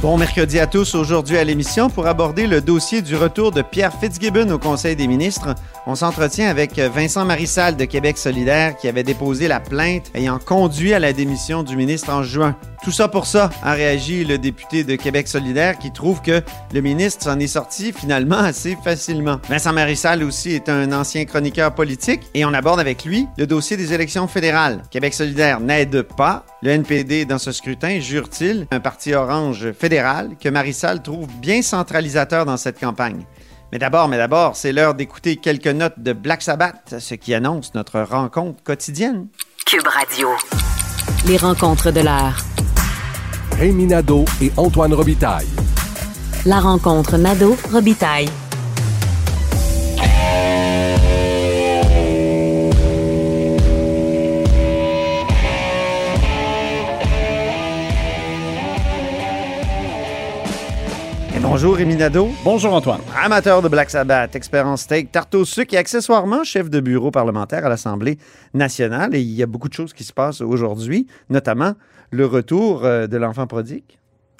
Bon mercredi à tous. Aujourd'hui à l'émission pour aborder le dossier du retour de Pierre Fitzgibbon au Conseil des ministres. On s'entretient avec Vincent Marissal de Québec solidaire qui avait déposé la plainte ayant conduit à la démission du ministre en juin. Tout ça pour ça, a réagi le député de Québec solidaire qui trouve que le ministre s'en est sorti finalement assez facilement. Vincent Marissal aussi est un ancien chroniqueur politique et on aborde avec lui le dossier des élections fédérales. Québec solidaire n'aide pas. Le NPD dans ce scrutin jure-t-il un parti orange fédéral que Marissal trouve bien centralisateur dans cette campagne. Mais d'abord, mais d'abord, c'est l'heure d'écouter quelques notes de Black Sabbath, ce qui annonce notre rencontre quotidienne. Cube Radio. Les rencontres de l'heure. Rémi Nadeau et Antoine Robitaille. La rencontre Nadeau-Robitaille. Bonjour Rémi Nadeau. Bonjour Antoine. Amateur de Black Sabbath, expert en steak, tarte au sucre et accessoirement chef de bureau parlementaire à l'Assemblée nationale. Et il y a beaucoup de choses qui se passent aujourd'hui, notamment le retour euh, de l'enfant prodigue.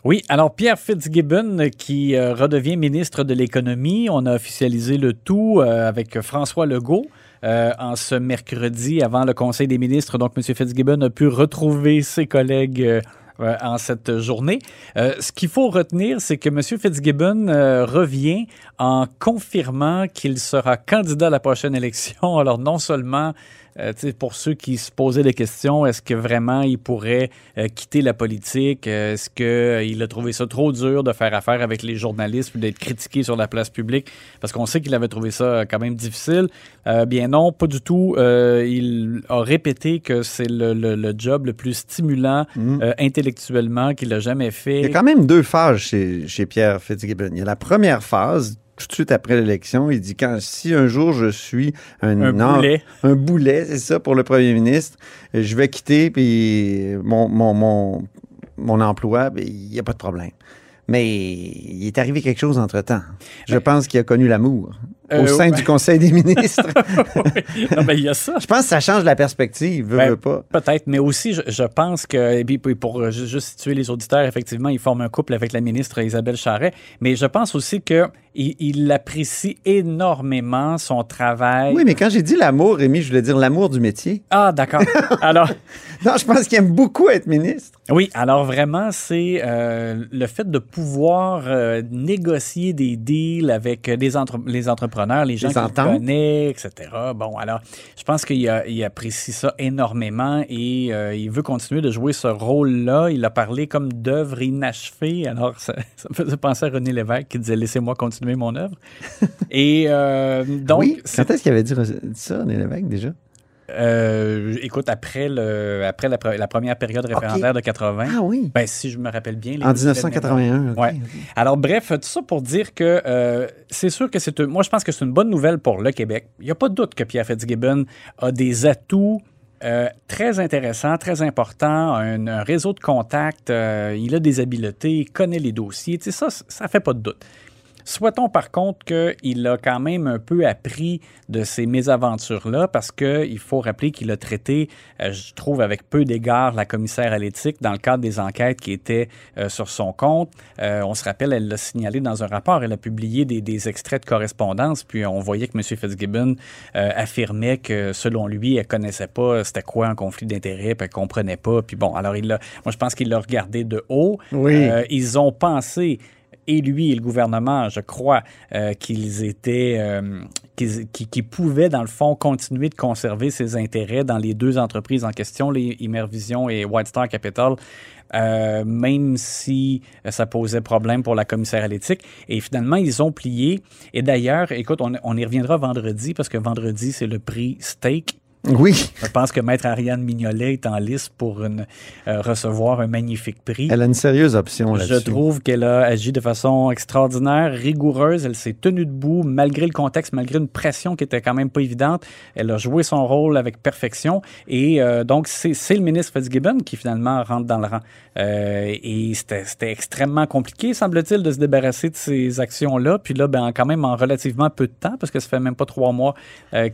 Oui, alors Pierre Fitzgibbon qui euh, redevient ministre de l'économie, on a officialisé le tout euh, avec François Legault. euh, en ce mercredi avant le Conseil des ministres. Donc, M. Fitzgibbon a pu retrouver ses collègues euh, en cette journée. Euh, ce qu'il faut retenir, c'est que M. Fitzgibbon euh, revient en confirmant qu'il sera candidat à la prochaine élection. Alors, non seulement euh, pour ceux qui se posaient des questions, est-ce que vraiment il pourrait euh, quitter la politique? Euh, Est-ce qu'il a trouvé ça trop dur de faire affaire avec les journalistes puis d'être critiqué sur la place publique? Parce qu'on sait qu'il avait trouvé ça euh, quand même difficile. Euh, bien non, pas du tout. Euh, il a répété que c'est le, le- le job le plus stimulant euh, intellectuellement qu'il a jamais fait. Il y a quand même deux phases chez, chez Pierre Fitzgibbon. Il y a la première phase, tout de suite après l'élection, il dit quand si un jour je suis un, Un boulet. un boulet, c'est ça pour le premier ministre, je vais quitter puis mon, mon, mon, mon emploi, ben, il n'y a pas de problème. Mais il est arrivé quelque chose entre-temps. Je pense qu'il a connu l'amour Euh, au sein ouais. du Conseil des ministres. non, ben, il y a ça. je pense que ça change la perspective, veux, Ben, veux pas. Peut-être, mais aussi, je, je pense que, et puis pour euh, ju- juste situer les auditeurs, effectivement, il forme un couple avec la ministre Isabelle Charret, mais je pense aussi qu'il il apprécie énormément son travail. Oui, mais quand j'ai dit l'amour, Rémi, je voulais dire l'amour du métier. Ah, d'accord. Alors, Non, je pense qu'il aime beaucoup être ministre. oui, alors vraiment, c'est euh, le fait de pouvoir euh, négocier des deals avec des entre- les entrepreneurs, les gens ententes. connaît, etc. Bon, alors, je pense qu'il apprécie ça énormément et euh, il veut continuer de jouer ce rôle-là. Il a parlé comme d'œuvre inachevée. Alors, ça, ça me faisait penser à René Lévesque qui disait « Laissez-moi continuer mon œuvre ». Et euh, donc, oui, c'est- quand est-ce qu'il avait dit ça, René Lévesque, déjà? euh, écoute, après, le, après la, pre- la première période référendaire de 80, Ah oui. ben, si je me rappelle bien. les En deux événements. 1981. ok, Ouais. Alors, bref, tout ça pour dire que euh, c'est sûr que c'est. Moi, je pense que c'est une bonne nouvelle pour le Québec. Il n'y a pas de doute que Pierre Fitzgibbon a des atouts. euh, très intéressants, très importants, un, un réseau de contacts, il a des habiletés, il connaît les dossiers, ça, ça fait pas de doute. Souhaitons par contre qu'il a quand même un peu appris de ces mésaventures-là parce qu'il faut rappeler qu'il a traité, euh, je trouve, avec peu d'égard la commissaire à l'éthique dans le cadre des enquêtes qui étaient euh, sur son compte. Euh, on se rappelle, elle l'a signalé dans un rapport, elle a publié des, des extraits de correspondance, puis on voyait que M. Fitzgibbon affirmait que selon lui, elle connaissait pas c'était quoi un conflit d'intérêts, puis elle comprenait pas. Puis bon, alors il l'a, moi je pense qu'il l'a regardé de haut. Oui. ils ont pensé et lui et le gouvernement, je crois, euh, qu'ils étaient, euh, qu'ils, pouvaient, dans le fond, continuer de conserver ses intérêts dans les deux entreprises en question, les Immervision et White Star Capital, euh, même si ça posait problème pour la commissaire à l'éthique. Et finalement, ils ont plié. Et d'ailleurs, écoute, on, on y reviendra vendredi, parce que vendredi, c'est le prix Steak Oui. je pense que Maître Ariane Mignolet est en liste pour une, euh, recevoir un magnifique prix. Elle a une sérieuse option Je là-dessus. trouve qu'elle a agi de façon extraordinaire, rigoureuse. Elle s'est tenue debout malgré le contexte, malgré une pression qui était quand même pas évidente. Elle a joué son rôle avec perfection. Et euh, donc, c'est le ministre Fitzgibbon qui finalement rentre dans le rang. Euh, et c'était extrêmement compliqué, semble-t-il, de se débarrasser de ces actions-là. Puis là, ben, quand même en relativement peu de temps, parce que ça fait même pas trois mois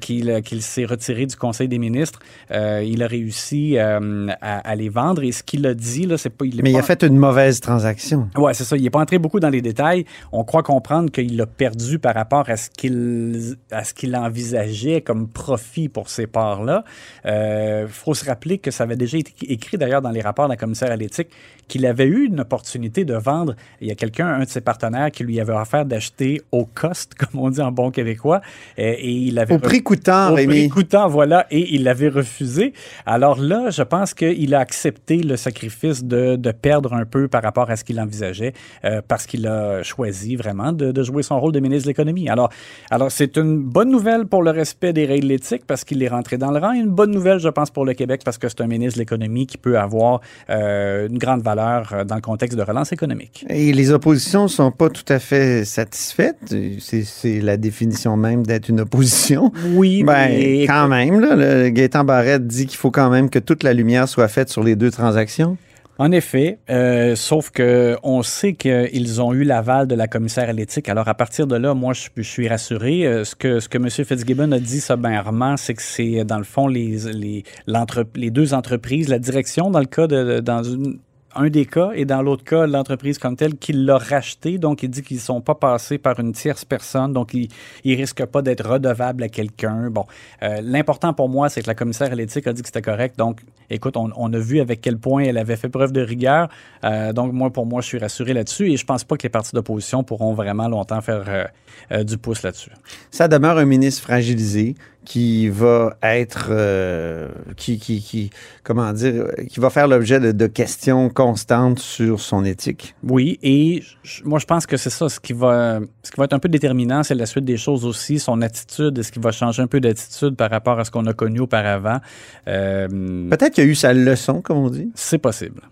qu'il qu'il s'est retiré du Conseil des ministres, euh, il a réussi euh, à, à les vendre. Et ce qu'il a dit, là, c'est pas... il Mais il a fait une mauvaise transaction. Ouais, c'est ça. Il n'est pas entré beaucoup dans les détails. On croit comprendre qu'il a perdu par rapport à ce qu'il à ce qu'il envisageait comme profit pour ces parts-là. Il faut se rappeler que ça avait déjà été écrit d'ailleurs dans les rapports de la commissaire à l'éthique qu'il avait eu une opportunité de vendre. Il y a quelqu'un, un de ses partenaires, qui lui avait offert d'acheter au cost, comme on dit en bon québécois, et, et il avait Au prix coûtant, au prix Rémi. coûtant, voilà, et il l'avait refusé. Alors là, je pense qu'il a accepté le sacrifice de, de perdre un peu par rapport à ce qu'il envisageait, euh, parce qu'il a choisi vraiment de, de jouer son rôle de ministre de l'économie. Alors, alors c'est une bonne nouvelle pour le respect des règles éthiques, parce qu'il est rentré dans le rang, et une bonne nouvelle, je pense, pour le Québec, parce que c'est un ministre de l'économie qui peut avoir euh, une grande valeur euh, dans le contexte de relance économique. Et les oppositions sont pas tout à fait satisfaites. C'est- C'est la définition même d'être une opposition. Oui, Ben, mais- quand même, là, le Gaétan Barrette dit qu'il faut quand même que toute la lumière soit faite sur les deux transactions? En effet, euh, sauf que on sait qu'ils ont eu l'aval de la commissaire à l'éthique. Alors à partir de là, moi je, suis rassuré. Euh, ce que ce M. Fitzgibbon a dit sobrement, c'est que c'est dans le fond les les deux entreprises, la direction dans le cas de dans une un des cas et dans l'autre cas, l'entreprise comme telle qui l'a racheté. Donc, il dit qu'ils ne sont pas passés par une tierce personne. Donc, ils ne risquent pas d'être redevables à quelqu'un. Bon, euh, l'important pour moi, c'est que la commissaire à l'éthique a dit que c'était correct. Donc, écoute, on, on a vu avec quel point elle avait fait preuve de rigueur. Euh, donc, moi, pour moi, je suis rassuré là-dessus et je pense pas que les partis d'opposition pourront vraiment longtemps faire euh, euh, du pouce là-dessus. Ça demeure un ministre fragilisé qui va être, qui, qui, qui, comment dire, qui va faire l'objet de, de questions constantes sur son éthique. Oui, et moi, je pense que c'est ça. Ce qui, va, ce qui va être un peu déterminant, c'est la suite des choses aussi, son attitude. Est-ce qu'il va changer un peu d'attitude par rapport à ce qu'on a connu auparavant? Peut-être qu'il a eu sa leçon, comme on dit, c'est possible.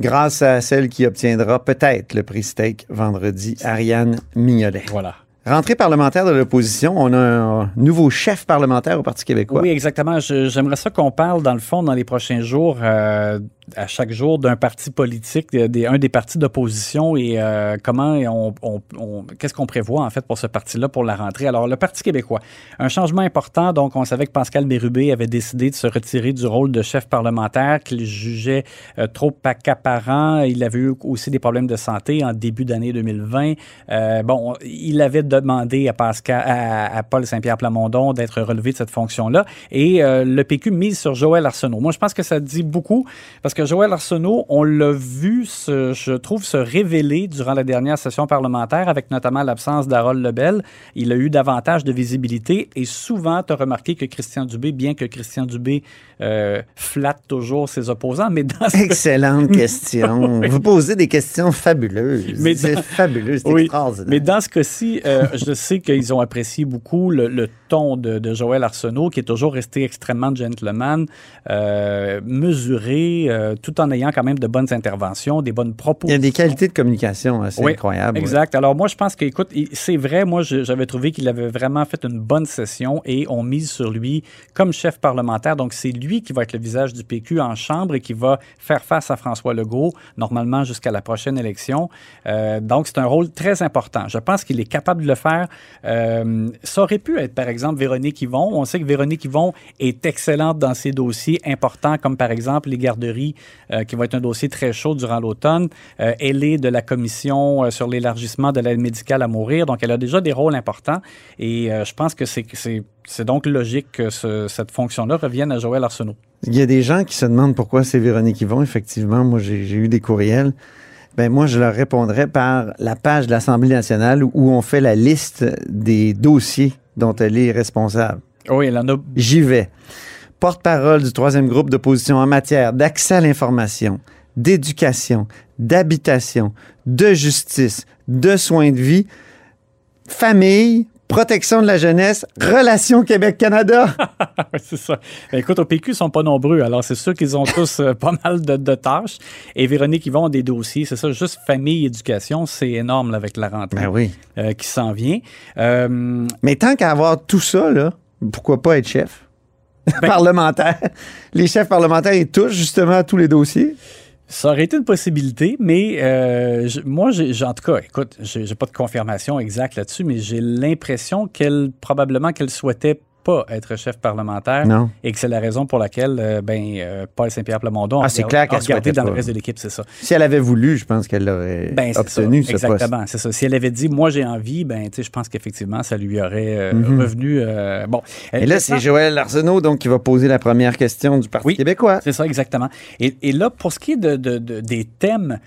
grâce à celle qui obtiendra peut-être le prix Steak vendredi, Ariane Mignolet. Voilà. Rentrée parlementaire de l'opposition, on a un nouveau chef parlementaire au Parti québécois. Oui, exactement. J'aimerais ça qu'on parle, dans le fond, dans les prochains jours, euh, à chaque jour, d'un parti politique, de- des, un des partis d'opposition et euh, comment on, qu'est-ce qu'on prévoit, en fait, pour ce parti-là pour la rentrée? Alors, le Parti québécois, un changement important. Donc, on savait que Pascal Bérubé avait décidé de se retirer du rôle de chef parlementaire qu'il jugeait euh, trop accaparant. Il avait eu aussi des problèmes de santé en début d'année 2020. Euh, bon, il avait demandé à Pascal, à, à Paul Saint-Pierre Plamondon d'être relevé de cette fonction-là. Et euh, le PQ mise sur Joël Arsenault. Moi, je pense que ça dit beaucoup parce que Joël Arsenault, on l'a vu, se, je trouve, se révéler durant la dernière session parlementaire avec notamment l'absence d'Harold Lebel. Il a eu davantage de visibilité et souvent, tu as remarqué que Christian Dubé, bien que Christian Dubé euh, flatte toujours ses opposants, mais dans ce Excellente question. Vous posez des questions fabuleuses. Mais c'est dans- fabuleux, c'est Oui, extraordinaire. Mais dans ce cas-ci, euh, je sais qu'ils ont apprécié beaucoup le, le ton de, de Joël Arsenault, qui est toujours resté extrêmement gentleman, euh, mesuré, euh, tout en ayant quand même de bonnes interventions, des bonnes Il y propositions. a des qualités de communication assez Oui, incroyables. ouais. Exact. Alors moi, je pense que, écoute, c'est vrai, moi, j'avais trouvé qu'il avait vraiment fait une bonne session et on mise sur lui comme chef parlementaire. Donc, c'est lui qui va être le visage du PQ en Chambre et qui va faire face à François Legault, normalement jusqu'à la prochaine élection. Euh, donc, c'est un rôle très important. Je pense qu'il est capable de le faire. Euh, ça aurait pu être, par exemple, Véronique Yvon. On sait que Véronique Yvon est excellente dans ses dossiers importants, comme par exemple les garderies, euh, qui va être un dossier très chaud durant l'automne. Euh, elle est de la commission euh, sur l'élargissement de l'aide médicale à mourir, donc elle a déjà des rôles importants. Et je pense que c'est donc logique que ce- cette fonction-là revienne à Joël Arsenault. Il y a des gens qui se demandent pourquoi c'est Véronique Yvon. Effectivement, moi, j'ai j'ai eu des courriels. Ben, moi, je leur répondrais par la page de l'Assemblée nationale où on fait la liste des dossiers dont elle est responsable. Oui, elle en a J'y vais. Porte-parole du troisième groupe d'opposition en matière d'accès à l'information, d'éducation, d'habitation, de justice, de soins de vie, famille, protection de la jeunesse, relations Québec-Canada. C'est ça. Ben, écoute, au PQ, ils sont pas nombreux. Alors, c'est sûr qu'ils ont tous euh, pas mal de, de tâches. Et Véronique, ils vont des dossiers. C'est ça, juste famille, éducation, c'est énorme là, avec la rentrée ben oui. euh, qui s'en vient. Euh, Mais tant qu'à avoir tout ça, là, pourquoi pas être chef? Parlementaire. Les chefs parlementaires, ils touchent justement à tous les dossiers. Ça aurait été une possibilité, mais euh, je- moi, j'ai, en tout cas, écoute, j'ai, j'ai pas de confirmation exacte là-dessus, mais j'ai l'impression qu'elle, probablement qu'elle souhaitait pas être chef parlementaire Non. et que c'est la raison pour laquelle, euh, ben, euh, Paul Saint-Pierre Plamondon Ah, a c'est clair a regardé dans le reste de l'équipe, c'est ça. Si elle avait voulu, je pense qu'elle l'aurait Ben, obtenu, ça. ce. Exactement, c'est ça. Si elle avait dit, moi, j'ai envie, ben, je pense qu'effectivement, ça lui aurait euh, Mhm. revenu. euh, bon. Et là, c'est Joël Arsenault donc, qui va poser la première question du Parti Oui. québécois. C'est ça, exactement. Et, et là, pour ce qui est de, de- de- des thèmes,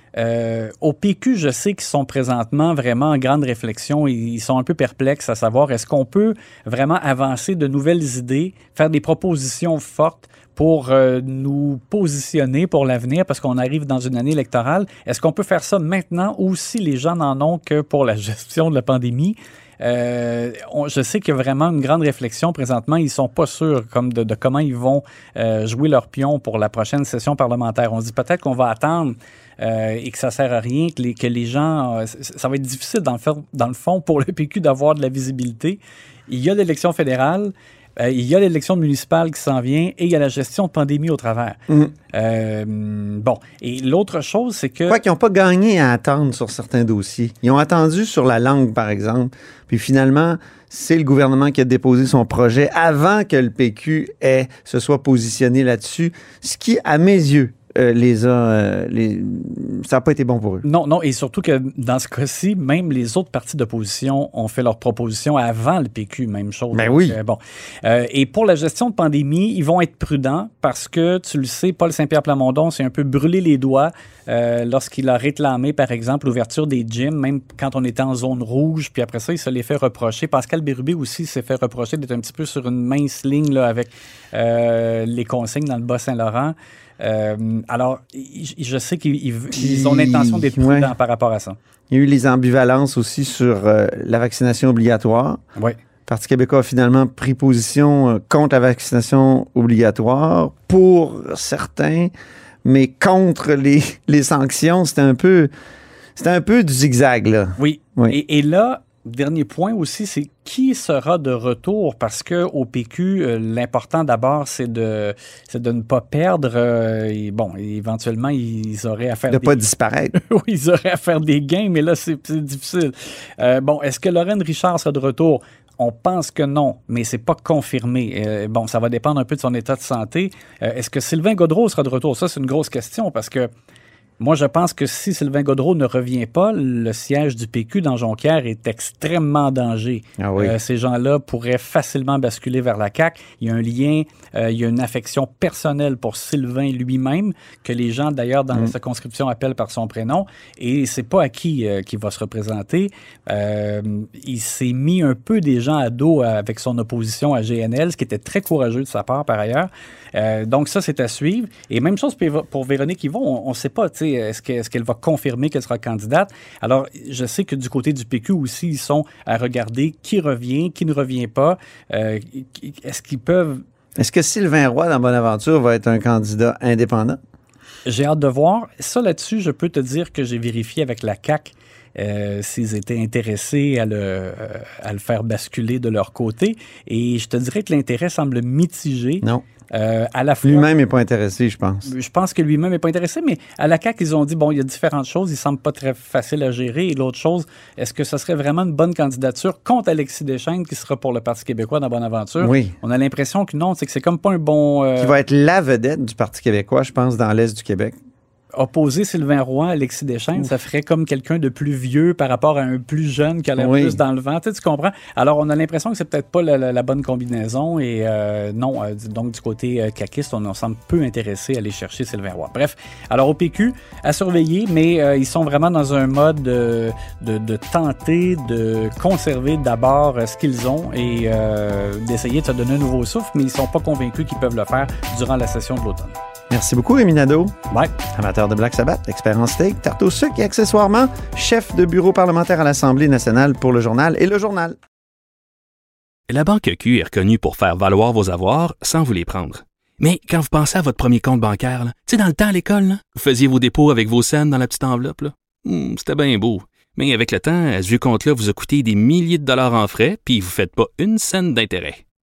au PQ, je sais qu'ils sont présentement vraiment en grande réflexion. Ils sont un peu perplexes à savoir est-ce qu'on peut vraiment avancer de nouvelles idées, faire des propositions fortes pour euh, nous positionner pour l'avenir parce qu'on arrive dans une année électorale. Est-ce qu'on peut faire ça maintenant ou si les gens n'en ont que pour la gestion de la pandémie? Euh, je sais qu'il y a vraiment une grande réflexion présentement. Ils sont pas sûrs comme de, comment ils vont euh, jouer leur pion pour la prochaine session parlementaire. On se dit peut-être qu'on va attendre et que ça sert à rien, que les, que les gens... ça va être difficile dans le, dans le fond pour le PQ d'avoir de la visibilité. Il y a l'élection fédérale. Euh, il y a l'élection municipale qui s'en vient et il y a la gestion de pandémie au travers. Mhm. Euh, bon, et l'autre chose, c'est que... Quoi qu'ils n'ont pas gagné à attendre sur certains dossiers. Ils ont attendu sur la langue, par exemple. Puis finalement, c'est le gouvernement qui a déposé son projet avant que le PQ ait, se soit positionné là-dessus, ce qui, à mes yeux, euh, les a, euh, les- ça n'a pas été bon pour eux. Non, non, et surtout que dans ce cas-ci, même les autres partis d'opposition ont fait leurs propositions avant le PQ, même chose. Ben Donc, oui. euh, bon. Euh, et pour la gestion de pandémie, ils vont être prudents parce que, tu le sais, Paul Saint-Pierre Plamondon s'est un peu brûlé les doigts euh, lorsqu'il a réclamé, par exemple, l'ouverture des gyms, même quand on était en zone rouge, puis après ça, il se les fait reprocher. Pascal Bérubé aussi s'est fait reprocher d'être un petit peu sur une mince ligne là, avec les consignes dans le Bas-Saint-Laurent. Euh, alors, je sais qu'ils ils- ils ont l'intention d'être Ouais. prudents par rapport à ça. Il y a eu les ambivalences aussi sur euh, la vaccination obligatoire. Oui. Le Parti québécois a finalement pris position euh, contre la vaccination obligatoire pour certains, mais contre les, les sanctions. C'était un peu, c'était un peu du zigzag, là. Oui. Oui. Et, et là, dernier point aussi, c'est qui sera de retour? Parce que au PQ, euh, l'important d'abord, c'est de, c'est de ne pas perdre. euh, et bon, éventuellement, ils auraient à faire De des... pas disparaître. oui, ils auraient à faire des gains, mais là, c'est c'est difficile. Euh, bon, est-ce que Lorraine Richard sera de retour? On pense que non, mais c'est pas confirmé. Euh, bon, ça va dépendre un peu de son état de santé. Euh, est-ce que Sylvain Godreau sera de retour? Ça, c'est une grosse question parce que moi, je pense que si Sylvain Godreau ne revient pas, le siège du PQ dans Jonquière est extrêmement en danger. Ah oui. Euh, ces gens-là pourraient facilement basculer vers la CAQ. Il y a un lien, euh, il y a une affection personnelle pour Sylvain lui-même, que les gens, d'ailleurs, dans la circonscription appellent par son prénom. Et c'est pas à qui euh, qui va se représenter. Euh, il s'est mis un peu des gens à dos avec son opposition à GNL, ce qui était très courageux de sa part, par ailleurs. Euh, donc ça, c'est à suivre. Et même chose pour, Véronique Yvon, on ne sait pas, tu sais, est-ce que- est-ce qu'elle va confirmer qu'elle sera candidate. Alors, je sais que du côté du PQ aussi, ils sont à regarder qui revient, qui ne revient pas. Euh, est-ce qu'ils peuvent... Est-ce que Sylvain Roy, dans Bonaventure, va être un candidat indépendant? J'ai hâte de voir. Ça, là-dessus, je peux te dire que j'ai vérifié avec la CAC euh, s'ils étaient intéressés à le, euh, à le faire basculer de leur côté. Et je te dirais que l'intérêt semble mitigé. Non. Euh, à la fois, Lui-même n'est pas intéressé, je pense. je pense que lui-même n'est pas intéressé, mais à la CAQ, ils ont dit, bon, il y a différentes choses, il semble pas très facile à gérer. Et l'autre chose, est-ce que ce serait vraiment une bonne candidature contre Alexis Deschênes, qui sera pour le Parti québécois dans Bonne Aventure? Oui. On a l'impression que non, c'est que c'est comme pas un bon... euh, Qui va être la vedette du Parti québécois, je pense, dans l'Est du Québec. Opposer Sylvain Roy à Alexis Deschênes, ça ferait comme quelqu'un de plus vieux par rapport à un plus jeune qui a l'air Oui. plus dans le vent. Tu, sais, tu comprends? Alors, on a l'impression que c'est peut-être pas la, la- la bonne combinaison. Et euh, non, euh, donc du côté euh, caquiste, on, on semble peu intéressé à aller chercher Sylvain Roy. Bref, alors au PQ, à surveiller, mais euh, ils sont vraiment dans un mode de, de, de tenter de conserver d'abord ce qu'ils ont et d'essayer de se donner un nouveau souffle, mais ils sont pas convaincus qu'ils peuvent le faire durant la session de l'automne. Merci beaucoup, Rémi Nadeau. Ouais. Amateur de Black Sabbath, expert en steak, tarte au sucre et accessoirement chef de bureau parlementaire à l'Assemblée nationale pour le journal et le journal. La Banque Q est reconnue pour faire valoir vos avoirs sans vous les prendre. Mais quand vous pensez à votre premier compte bancaire, tu sais, dans le temps à l'école, là, vous faisiez vos dépôts avec vos scènes dans la petite enveloppe. là. Hmm, C'était bien beau. Mais avec le temps, ce vieux compte-là vous a coûté des milliers de dollars en frais, puis vous ne faites pas une scène d'intérêt.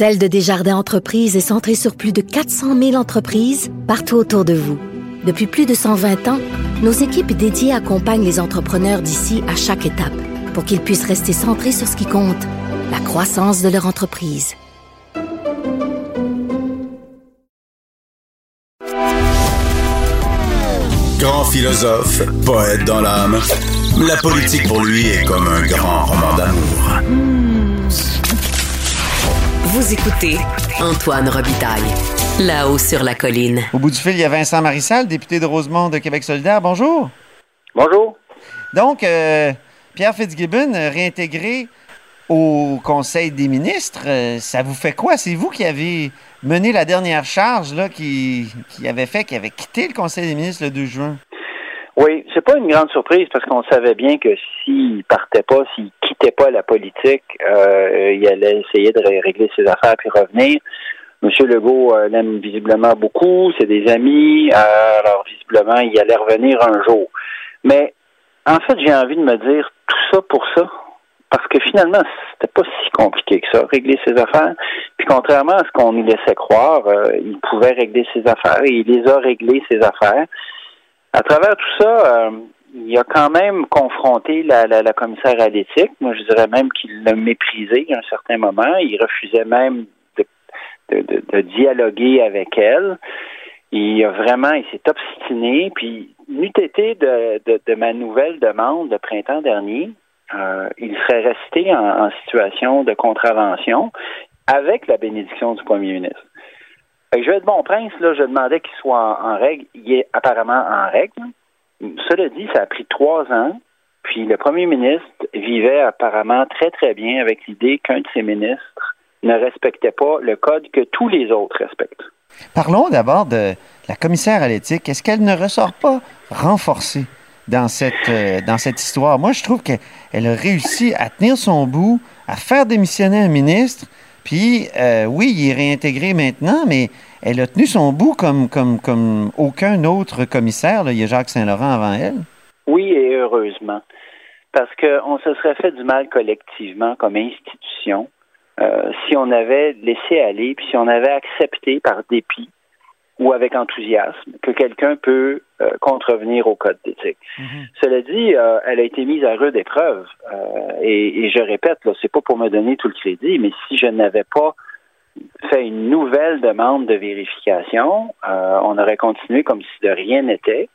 Celle de Desjardins Entreprises est centrée sur plus de 400 000 entreprises partout autour de vous. Depuis plus de 120 ans, nos équipes dédiées accompagnent les entrepreneurs d'ici à chaque étape pour qu'ils puissent rester centrés sur ce qui compte, la croissance de leur entreprise. Grand philosophe, poète dans l'âme, la politique pour lui est comme un grand roman d'amour. Vous écoutez Antoine Robitaille, là-haut sur la colline. Au bout du fil, il y a Vincent Marissal, député de Rosemont de Québec solidaire. Bonjour. Bonjour. Donc, euh, Pierre Fitzgibbon, euh, réintégré au Conseil des ministres, euh, ça vous fait quoi? C'est vous qui avez mené la dernière charge là, qui, qui avait fait, qui avait quitté le Conseil des ministres le 2 juin. Oui, c'est pas une grande surprise parce qu'on savait bien que s'il partait pas, s'il quittait pas la politique, euh, il allait essayer de ré- régler ses affaires puis revenir. Monsieur Legault euh, l'aime visiblement beaucoup, c'est des amis, euh, alors visiblement il allait revenir un jour. Mais en fait, j'ai envie de me dire tout ça pour ça, parce que finalement c'était pas si compliqué que ça, régler ses affaires. Puis contrairement à ce qu'on nous laissait croire, euh, il pouvait régler ses affaires et il les a réglées ses affaires. À travers tout ça, euh, il a quand même confronté la, la, la commissaire à l'éthique. Moi, je dirais même qu'il l'a méprisé à un certain moment. Il refusait même de, de, de, de dialoguer avec elle. Il a vraiment, il s'est obstiné. Puis, n'eût été de, de, de ma nouvelle demande de printemps dernier, euh, il serait resté en, en situation de contravention avec la bénédiction du premier ministre. Je vais être bon prince, je demandais qu'il soit en, en règle. Il est apparemment en règle. Cela dit, ça a pris trois ans. Puis le premier ministre vivait apparemment très, très bien avec l'idée qu'un de ses ministres ne respectait pas le code que tous les autres respectent. Parlons d'abord de la commissaire à l'éthique. Est-ce qu'elle ne ressort pas renforcée dans cette, euh, dans cette histoire? Moi, je trouve qu'elle a réussi à tenir son bout, à faire démissionner un ministre. Puis, euh, oui, il est réintégré maintenant, mais elle a tenu son bout comme, aucun autre commissaire. Il y a Jacques Saint-Laurent avant elle. Oui, et heureusement. Parce qu'on se serait fait du mal collectivement comme institution euh, si on avait laissé aller, puis si on avait accepté par dépit ou avec enthousiasme que quelqu'un peut euh, contrevenir au code d'éthique. Cela dit, euh, elle a été mise à rude épreuve. Euh, et, et je répète, là, c'est pas pour me donner tout le crédit, mais si je n'avais pas fait une nouvelle demande de vérification, on aurait continué comme si de rien n'était.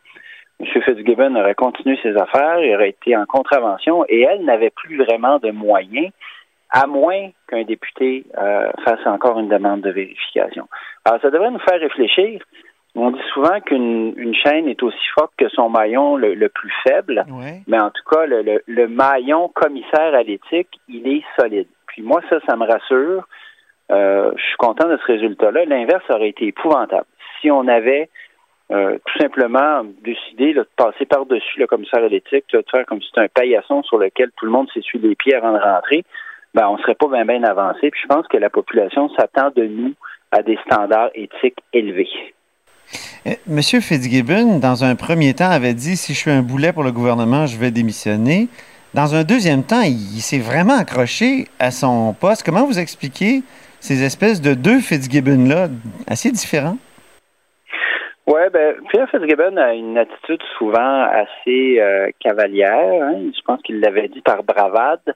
M. Fitzgibbon aurait continué ses affaires, il aurait été en contravention et elle n'avait plus vraiment de moyens, à moins qu'un député euh, fasse encore une demande de vérification. Alors, ça devrait nous faire réfléchir On dit souvent qu'une une chaîne est aussi forte que son maillon le, le plus faible, mais en tout cas, le, le, le maillon commissaire à l'éthique, il est solide. Puis moi, ça, ça me rassure. Euh, je suis content de ce résultat-là. L'inverse aurait été épouvantable. Si on avait euh, tout simplement décidé là, de passer par-dessus le commissaire à l'éthique, de faire comme si c'était un paillasson sur lequel tout le monde s'essuie les pieds avant de rentrer, ben, on serait pas bien avancé. Puis je pense que la population s'attend de nous à des standards éthiques élevés. Euh, Monsieur Fitzgibbon, dans un premier temps, avait dit si je suis un boulet pour le gouvernement, je vais démissionner. Dans un deuxième temps, il, il s'est vraiment accroché à son poste. Comment vous expliquez ces espèces de deux Fitzgibbon-là, assez différents? Oui, ben, Pierre Fitzgibbon a une attitude souvent assez euh, cavalière. hein. Je pense qu'il l'avait dit par bravade.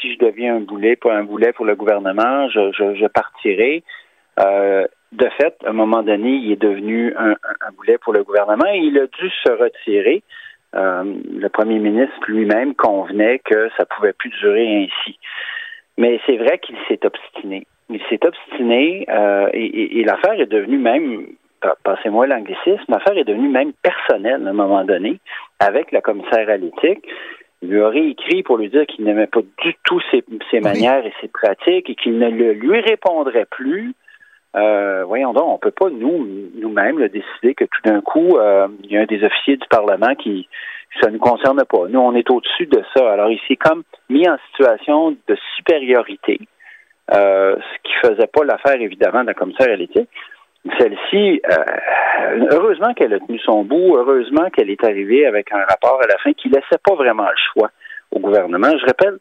Si je deviens un boulet, un boulet pour le gouvernement, je, je, partirai. Euh, de fait, à un moment donné, il est devenu un, boulet pour le gouvernement et il a dû se retirer. Euh, le premier ministre lui-même convenait que ça pouvait plus durer ainsi. Mais c'est vrai qu'il s'est obstiné. Il s'est obstiné euh, et, l'affaire est devenue même, pa- passez-moi l'anglicisme, l'affaire est devenue même personnelle à un moment donné avec la commissaire à l'éthique. Il lui aurait écrit pour lui dire qu'il n'aimait pas du tout ses, ses manières et ses pratiques et qu'il ne le lui répondrait plus. Euh, voyons donc, on peut pas nous nous-mêmes décider que tout d'un coup euh, il y a un des officiers du Parlement qui ça nous concerne pas. Nous, on est au-dessus de ça. Alors il s'est comme mis en situation de supériorité, euh, ce qui faisait pas l'affaire évidemment de la commissaire à l'éthique. Celle-ci, euh, heureusement qu'elle a tenu son bout, heureusement qu'elle est arrivée avec un rapport à la fin qui laissait pas vraiment le choix au gouvernement. Je rappelle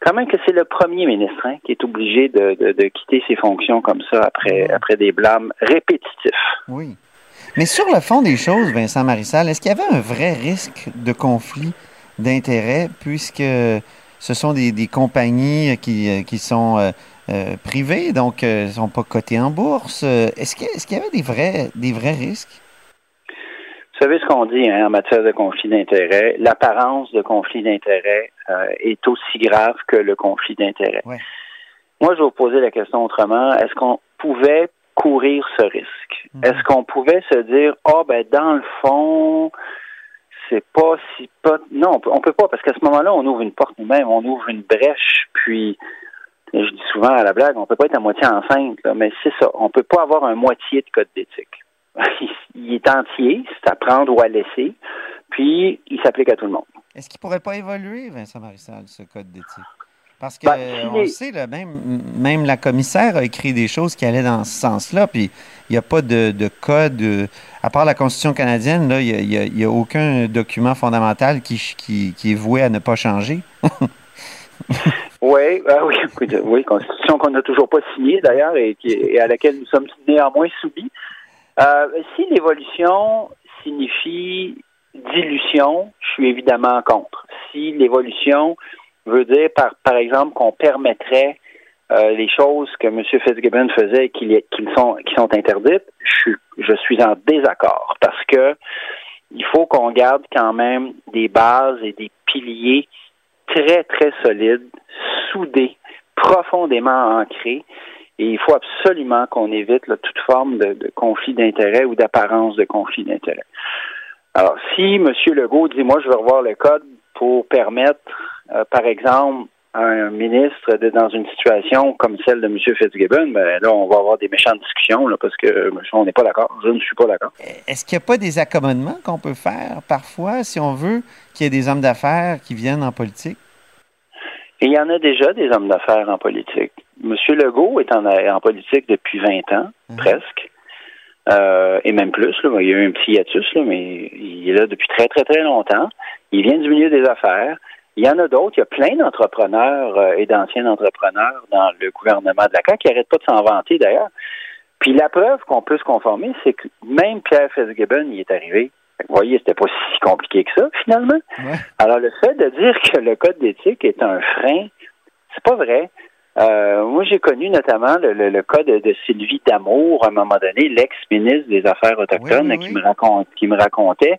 quand même que c'est le premier ministre hein, qui est obligé de, de- de quitter ses fonctions comme ça après, après des blâmes répétitifs. Oui. Mais sur le fond des choses, Vincent Marissal, est-ce qu'il y avait un vrai risque de conflit d'intérêts puisque ce sont des, des compagnies qui, euh, qui sont euh, euh, privées, donc ne sont pas cotées en bourse? Euh, Est-ce qu'il y avait des vrais, des vrais risques? Vous savez ce qu'on dit hein, en matière de conflit d'intérêts? L'apparence de conflit d'intérêts euh, est aussi grave que le conflit d'intérêts. Ouais. Moi, je vais vous poser la question autrement. Est-ce qu'on pouvait courir ce risque? Est-ce qu'on pouvait se dire, ah, ben, dans le fond, c'est pas si pas. Non, on peut, on peut pas, parce qu'à ce moment-là, on ouvre une porte nous-mêmes, on ouvre une brèche, puis je dis souvent à la blague, on peut pas être à moitié enceinte, là, mais c'est ça. On peut pas avoir un moitié de code d'éthique. il est entier, c'est à prendre ou à laisser, puis il s'applique à tout le monde. Est-ce qu'il pourrait pas évoluer, Vincent Marissal, ce code d'éthique? Parce que Ben, on sait, là, même, même la commissaire a écrit des choses qui allaient dans ce sens-là, puis il n'y a pas de, de code, euh, à part la Constitution canadienne, il n'y a, aucun document fondamental qui, qui est voué à ne pas changer. Oui, ah oui, oui, constitution qu'on n'a toujours pas signée d'ailleurs et, et à laquelle nous sommes néanmoins soumis. Euh, si l'évolution signifie dilution, je suis évidemment contre. Si l'évolution veut dire, par, par exemple, qu'on permettrait euh, les choses que M. Fitzgibbon faisait et qui sont, qui sont interdites, je suis, je suis en désaccord parce que il faut qu'on garde quand même des bases et des piliers très, très solides, soudés, profondément ancrés. Et il faut absolument qu'on évite toute forme de, conflit d'intérêt ou d'apparence de conflit d'intérêt. Alors, si M. Legault dit, moi, je veux revoir le code pour permettre, euh, par exemple, à un ministre d'être dans une situation comme celle de M. Fitzgibbon, ben là, on va avoir des méchantes discussions parce que euh, on n'est pas d'accord. Je ne suis pas d'accord. Est-ce qu'il n'y a pas des accommodements qu'on peut faire parfois, si on veut qu'il y ait des hommes d'affaires qui viennent en politique? Et il y en a déjà des hommes d'affaires en politique. M. Legault est en, en politique depuis 20 ans, presque. Euh, et même plus. Là. Il y a eu un petit hiatus, là, mais il est là depuis très, très, très longtemps. Il vient du milieu des affaires. Il y en a d'autres. Il y a plein d'entrepreneurs euh, et d'anciens entrepreneurs dans le gouvernement de la CAQ qui n'arrêtent pas de s'en vanter, d'ailleurs. Puis la preuve qu'on peut se conformer, c'est que même Pierre Fitzgibbon y est arrivé. Vous voyez, c'était pas si compliqué que ça, finalement. Alors, le fait de dire que le code d'éthique est un frein, c'est pas vrai. Euh, moi, j'ai connu notamment le, le- le cas de, de Sylvie Damour, à un moment donné, l'ex-ministre des Affaires autochtones, Oui, oui, Qui, me raconte, qui me racontait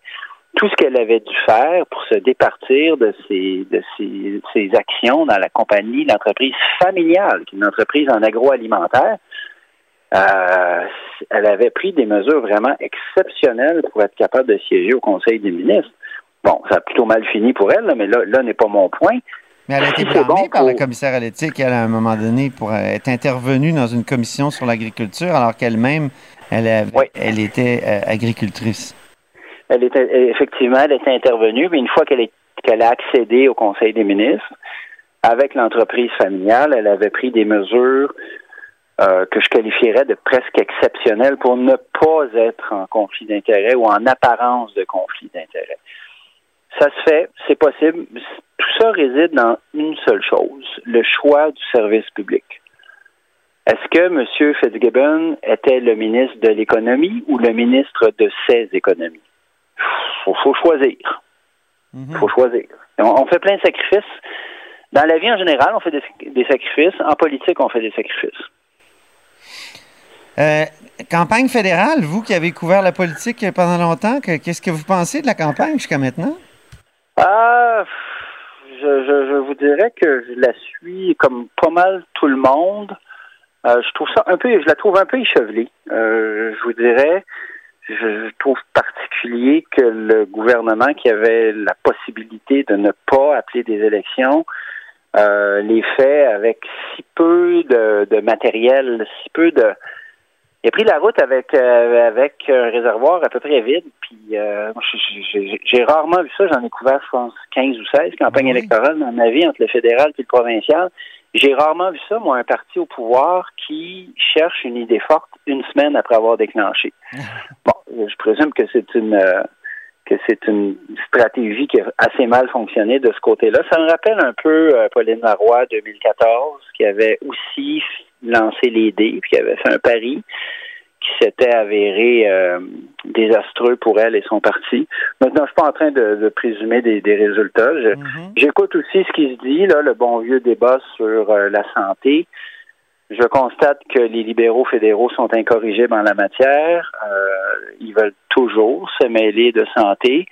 tout ce qu'elle avait dû faire pour se départir de ses, de ses, ses actions dans la compagnie, l'entreprise familiale, qui est une entreprise en agroalimentaire. Euh, elle avait pris des mesures vraiment exceptionnelles pour être capable de siéger au Conseil des ministres. Bon, ça a plutôt mal fini pour elle, mais là, là n'est pas mon point. Mais elle a été Si c'est blâmée bon par pour- le commissaire à l'éthique, elle, à un moment donné, pour euh, être intervenue dans une commission sur l'agriculture, alors qu'elle-même, elle, avait- elle était euh, agricultrice. Elle était effectivement, elle était intervenue, mais une fois qu'elle a accédé au Conseil des ministres, avec l'entreprise familiale, elle avait pris des mesures euh, que je qualifierais de presque exceptionnelles pour ne pas être en conflit d'intérêt ou en apparence de conflit d'intérêt. Ça se fait, c'est possible. Tout ça réside dans une seule chose, le choix du service public. Est-ce que M. Fitzgibbon était le ministre de l'économie ou le ministre de ses économies? Faut, faut choisir. faut choisir. On, on fait plein de sacrifices. Dans la vie en général, on fait des, des sacrifices. En politique, on fait des sacrifices. Euh, campagne fédérale, vous qui avez couvert la politique pendant longtemps, que- qu'est-ce que vous pensez de la campagne jusqu'à maintenant? Ah, je, je, vous dirais que je la suis comme pas mal tout le monde. Euh, je trouve ça un peu, je la trouve un peu échevelée. Euh, je vous dirais, je, trouve particulier que le gouvernement qui avait la possibilité de ne pas appeler des élections les fait avec si peu de matériel, si peu de. Il a pris la route avec euh, avec un réservoir à peu près vide. Puis euh, j'ai- rarement vu ça. J'en ai couvert, je pense, 15 ou 16 campagnes électorales dans ma vie entre le fédéral et le provincial. J'ai rarement vu ça, moi, un parti au pouvoir qui cherche une idée forte une semaine après avoir déclenché. Bon, je présume que c'est une euh, que c'est une stratégie qui a assez mal fonctionné de ce côté-là. Ça me rappelle un peu Pauline Marois 2014, qui avait aussi lancé les dés, puis qui avait fait un pari qui s'était avéré euh, désastreux pour elle et son parti. Maintenant, je suis pas en train de, de présumer des, des résultats. Je- J'écoute aussi ce qui se dit, là, le bon vieux débat sur euh, la santé. Je constate que les libéraux fédéraux sont incorrigibles en la matière. Euh, ils veulent toujours se mêler de santé.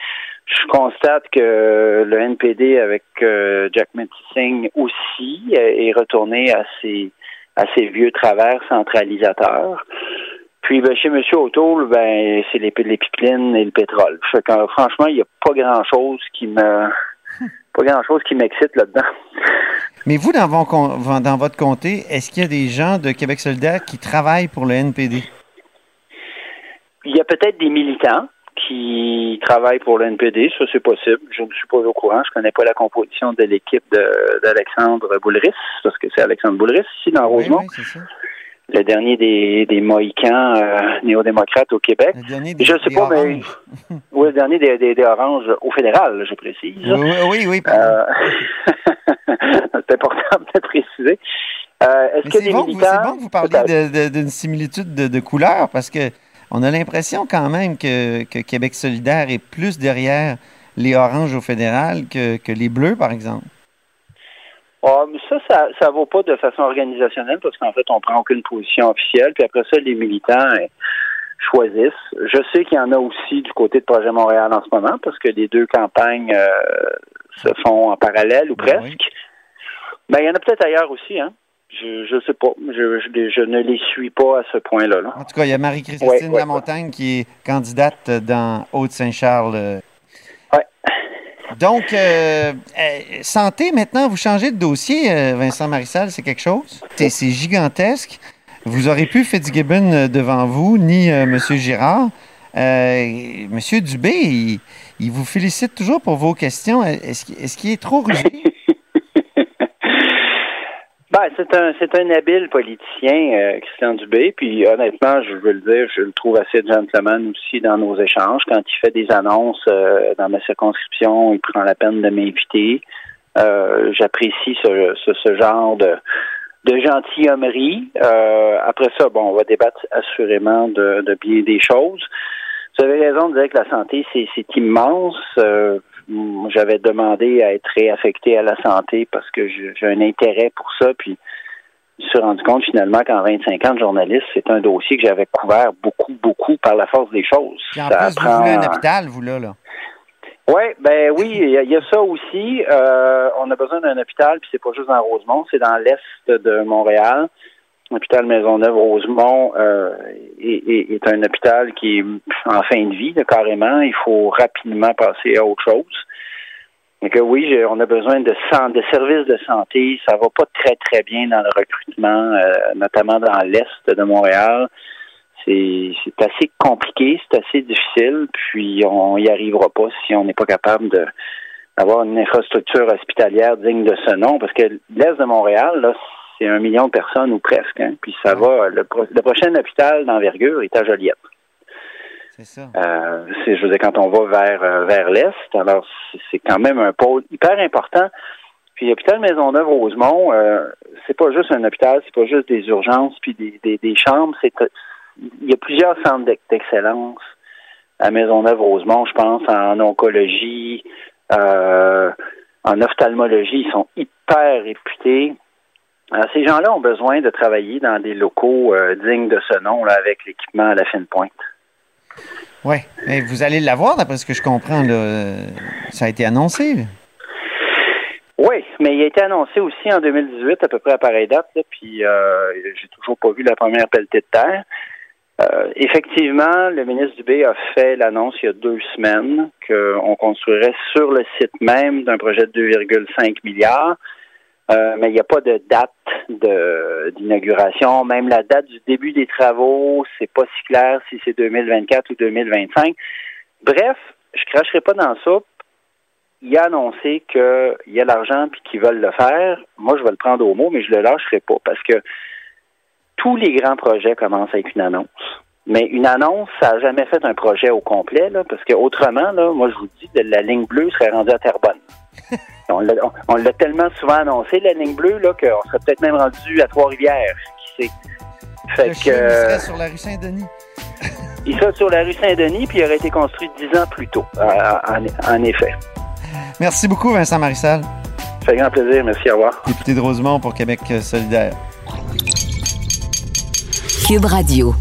Je constate que le NPD avec Jack Singh aussi est retourné à ses, à ses vieux travers centralisateurs. Puis ben, chez M. O'Toole, ben, c'est les, les pipelines et le pétrole. Fait que, euh, franchement, il n'y a pas grand chose qui me pas grand chose qui m'excite là-dedans. Mais vous, dans, vos dans votre comté, est-ce qu'il y a des gens de Québec solidaire qui travaillent pour le NPD? Il y a peut-être des militants qui travaillent pour le NPD, ça c'est possible. Je ne suis pas au courant, je connais pas la composition de l'équipe d'Alexandre Boulris, parce que c'est Alexandre Boulris ici dans Rosemont. Le dernier des, des Mohicans euh, néo-démocrates au Québec. des- je sais des pas, mais. Oui, le dernier des, des, des Oranges au fédéral, je précise. Oui, oui, oui. Euh, c'est important de préciser. Euh, Est-ce que c'est bon, que vous- militants. c'est bon que vous parliez d'une similitude de, de couleurs parce que on a l'impression quand même que, que Québec solidaire est plus derrière les oranges au fédéral que, que les bleus, par exemple. Ah, mais ça, ça, ça vaut pas de façon organisationnelle parce qu'en fait, on prend aucune position officielle. Puis après ça, les militants euh, choisissent. Je sais qu'il y en a aussi du côté de Projet Montréal en ce moment parce que les deux campagnes euh, se font en parallèle ou presque. Mais il y en a peut-être ailleurs aussi, hein. Je, je sais pas. Je, je, je ne les suis pas à ce point-là. Là. En tout cas, il y a Marie-Christine Ouais, ouais, Lamontagne qui est candidate dans Haute-Saint-Charles. Donc, euh, euh, santé, maintenant, vous changez de dossier, euh, Vincent Marissal, c'est quelque chose? C'est c'est gigantesque. Vous aurez pu Fitzgibbon euh, devant vous, ni euh, M. Girard. Euh, M. Dubé, il, il vous félicite toujours pour vos questions. Est-ce qu'il est, qu'il est trop rusé? Ben, c'est un c'est un habile politicien, euh, Christian Dubé. Puis honnêtement, je veux le dire, je le trouve assez gentleman aussi dans nos échanges. Quand il fait des annonces euh, dans ma circonscription, il prend la peine de m'inviter. Euh, J'apprécie ce, ce, ce genre de de gentilhommerie. Euh, après ça, bon, on va débattre assurément de, de bien des choses. Vous avez raison de dire que la santé, c'est c'est immense. J'avais demandé à être réaffecté à la santé parce que j'ai un intérêt pour ça. Puis je me suis rendu compte finalement qu'en 25 ans de journaliste, c'est un dossier que j'avais couvert beaucoup, beaucoup par la force des choses. Puis en Ça plus, vous voulez un hôpital, vous, là, là. oui, ben oui, il y, a- il y a ça aussi. Euh, on a besoin d'un hôpital, puis c'est pas juste dans Rosemont, c'est dans l'est de Montréal. L'hôpital Maisonneuve-Rosemont euh, est, un hôpital qui est en fin de vie, carrément. Il faut rapidement passer à autre chose. Que oui, on a besoin de, services de santé. Ça va pas très, très bien dans le recrutement, euh, notamment dans l'Est de Montréal. C'est assez compliqué, c'est assez difficile, puis on y arrivera pas si on n'est pas capable d'avoir une infrastructure hospitalière digne de ce nom, parce que l'Est de Montréal, là, c'est un million de personnes ou presque, hein, puis ça va, le, pro- le prochain hôpital d'envergure est à Joliette. C'est ça. Euh, je veux dire, quand on va vers euh, vers l'est, alors c'est, quand même un pôle hyper important. Puis l'hôpital Maisonneuve-Rosemont, euh, c'est pas juste un hôpital, c'est pas juste des urgences puis des, des, des chambres, c'est il y a plusieurs centres d'ex- d'excellence à Maisonneuve-Rosemont, je pense, en oncologie, euh, en ophtalmologie, ils sont hyper réputés. Alors, ces gens-là ont besoin de travailler dans des locaux euh, dignes de ce nom, là, avec l'équipement à la fine pointe. Oui. Mais vous allez l'avoir, d'après ce que je comprends. Là. Ça a été annoncé. Oui, mais il a été annoncé aussi en 2018, à peu près à pareille date, là, puis euh, j'ai toujours pas vu la première pelletée de terre. Euh, effectivement, le ministre Dubé a fait l'annonce il y a deux semaines qu'on construirait sur le site même d'un projet de 2,5 milliards. Euh, mais il n'y a pas de date d'inauguration. Même la date du début des travaux, c'est pas si clair si c'est 2024 ou 2025. Bref, je cracherai pas dans ça. Il a annoncé qu'il y a l'argent puis qu'ils veulent le faire. Moi, je vais le prendre au mot, mais je le lâcherai pas parce que tous les grands projets commencent avec une annonce. Mais une annonce, ça n'a jamais fait un projet au complet, là, parce que autrement, là, moi je vous dis, la ligne bleue serait rendue à Terrebonne. On l'a tellement souvent annoncé, la ligne bleue, là, qu'on serait peut-être même rendu à Trois-Rivières, qui sait? Fait Le que, chien, il euh, serait sur la rue Saint-Denis. il serait sur la rue Saint-Denis, puis il aurait été construit dix ans plus tôt, euh, en, en effet. Merci beaucoup, Vincent Marissal, Ça fait grand plaisir, merci, au revoir. député de Rosemont pour Québec solidaire. Cube Radio.